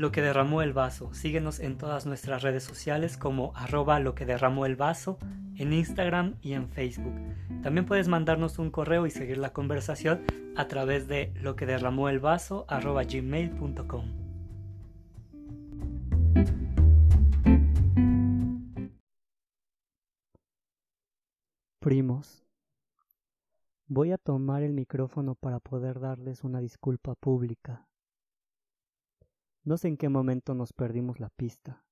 Lo que derramó el vaso. Síguenos en todas nuestras redes sociales como arroba lo que derramó el vaso, en Instagram y en Facebook. También puedes mandarnos un correo y seguir la conversación a través de lo que derramó el vaso arroba gmail.com. Primos, voy a tomar el micrófono para poder darles una disculpa pública. No sé en qué momento nos perdimos la pista.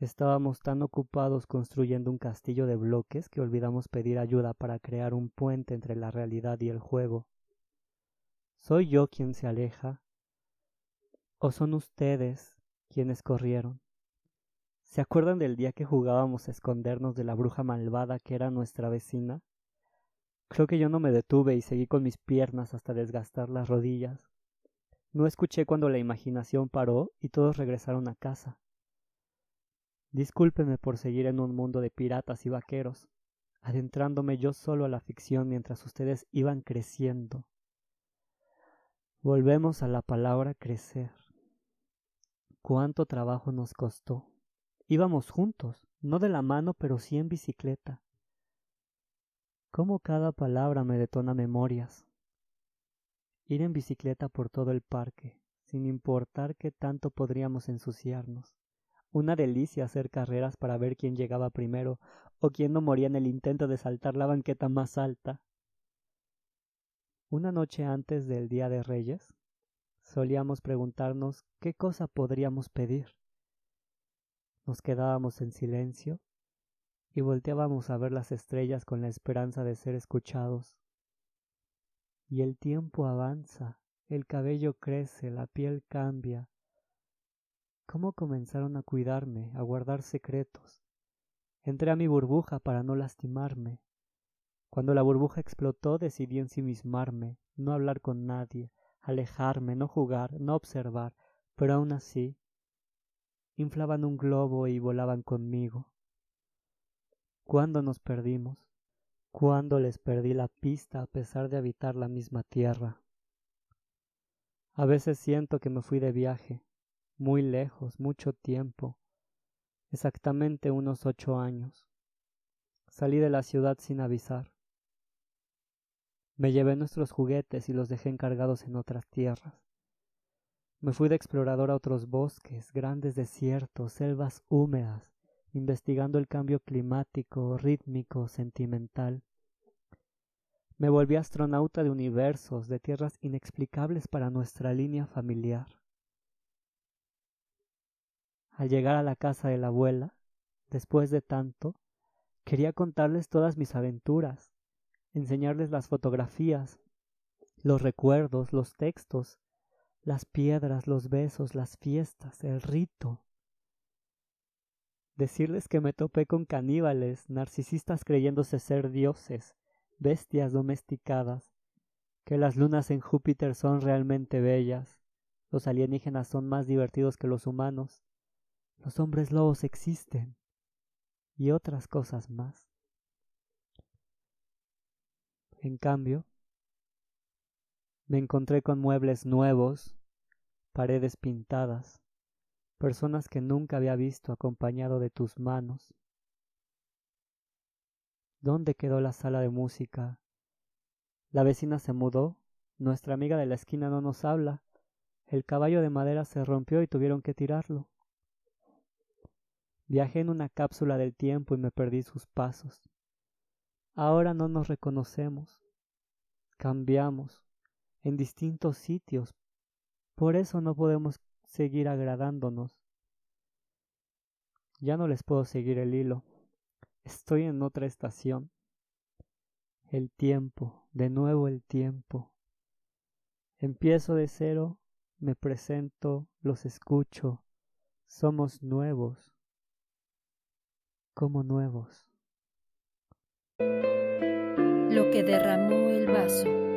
Estábamos tan ocupados construyendo un castillo de bloques que olvidamos pedir ayuda para crear un puente entre la realidad y el juego. ¿Soy yo quien se aleja? ¿O son ustedes quienes corrieron? ¿Se acuerdan del día que jugábamos a escondernos de la bruja malvada que era nuestra vecina? Creo que yo no me detuve y seguí con mis piernas hasta desgastar las rodillas. No escuché cuando la imaginación paró y todos regresaron a casa. Discúlpeme por seguir en un mundo de piratas y vaqueros, adentrándome yo solo a la ficción mientras ustedes iban creciendo. Volvemos a la palabra crecer. Cuánto trabajo nos costó. Íbamos juntos, no de la mano, pero sí en bicicleta. Cómo cada palabra me detona memorias ir en bicicleta por todo el parque, sin importar qué tanto podríamos ensuciarnos. Una delicia hacer carreras para ver quién llegaba primero o quién no moría en el intento de saltar la banqueta más alta. Una noche antes del Día de Reyes, solíamos preguntarnos qué cosa podríamos pedir. Nos quedábamos en silencio y volteábamos a ver las estrellas con la esperanza de ser escuchados y el tiempo avanza, el cabello crece, la piel cambia. ¿Cómo comenzaron a cuidarme, a guardar secretos? Entré a mi burbuja para no lastimarme. Cuando la burbuja explotó decidí ensimismarme, no hablar con nadie, alejarme, no jugar, no observar, pero aún así inflaban un globo y volaban conmigo. ¿Cuándo nos perdimos? Cuando les perdí la pista a pesar de habitar la misma tierra. A veces siento que me fui de viaje, muy lejos, mucho tiempo, exactamente unos ocho años. Salí de la ciudad sin avisar. Me llevé nuestros juguetes y los dejé encargados en otras tierras. Me fui de explorador a otros bosques, grandes desiertos, selvas húmedas, investigando el cambio climático, rítmico, sentimental. Me volví astronauta de universos, de tierras inexplicables para nuestra línea familiar. Al llegar a la casa de la abuela, después de tanto, quería contarles todas mis aventuras, enseñarles las fotografías, los recuerdos, los textos, las piedras, los besos, las fiestas, el rito, decirles que me topé con caníbales, narcisistas creyéndose ser dioses, bestias domesticadas, que las lunas en Júpiter son realmente bellas, los alienígenas son más divertidos que los humanos, los hombres lobos existen, y otras cosas más. En cambio, me encontré con muebles nuevos, paredes pintadas, personas que nunca había visto acompañado de tus manos. ¿Dónde quedó la sala de música? La vecina se mudó, nuestra amiga de la esquina no nos habla, el caballo de madera se rompió y tuvieron que tirarlo. Viajé en una cápsula del tiempo y me perdí sus pasos. Ahora no nos reconocemos. Cambiamos en distintos sitios. Por eso no podemos seguir agradándonos. Ya no les puedo seguir el hilo. Estoy en otra estación. El tiempo, de nuevo el tiempo. Empiezo de cero, me presento, los escucho. Somos nuevos. Como nuevos. Lo que derramó el vaso.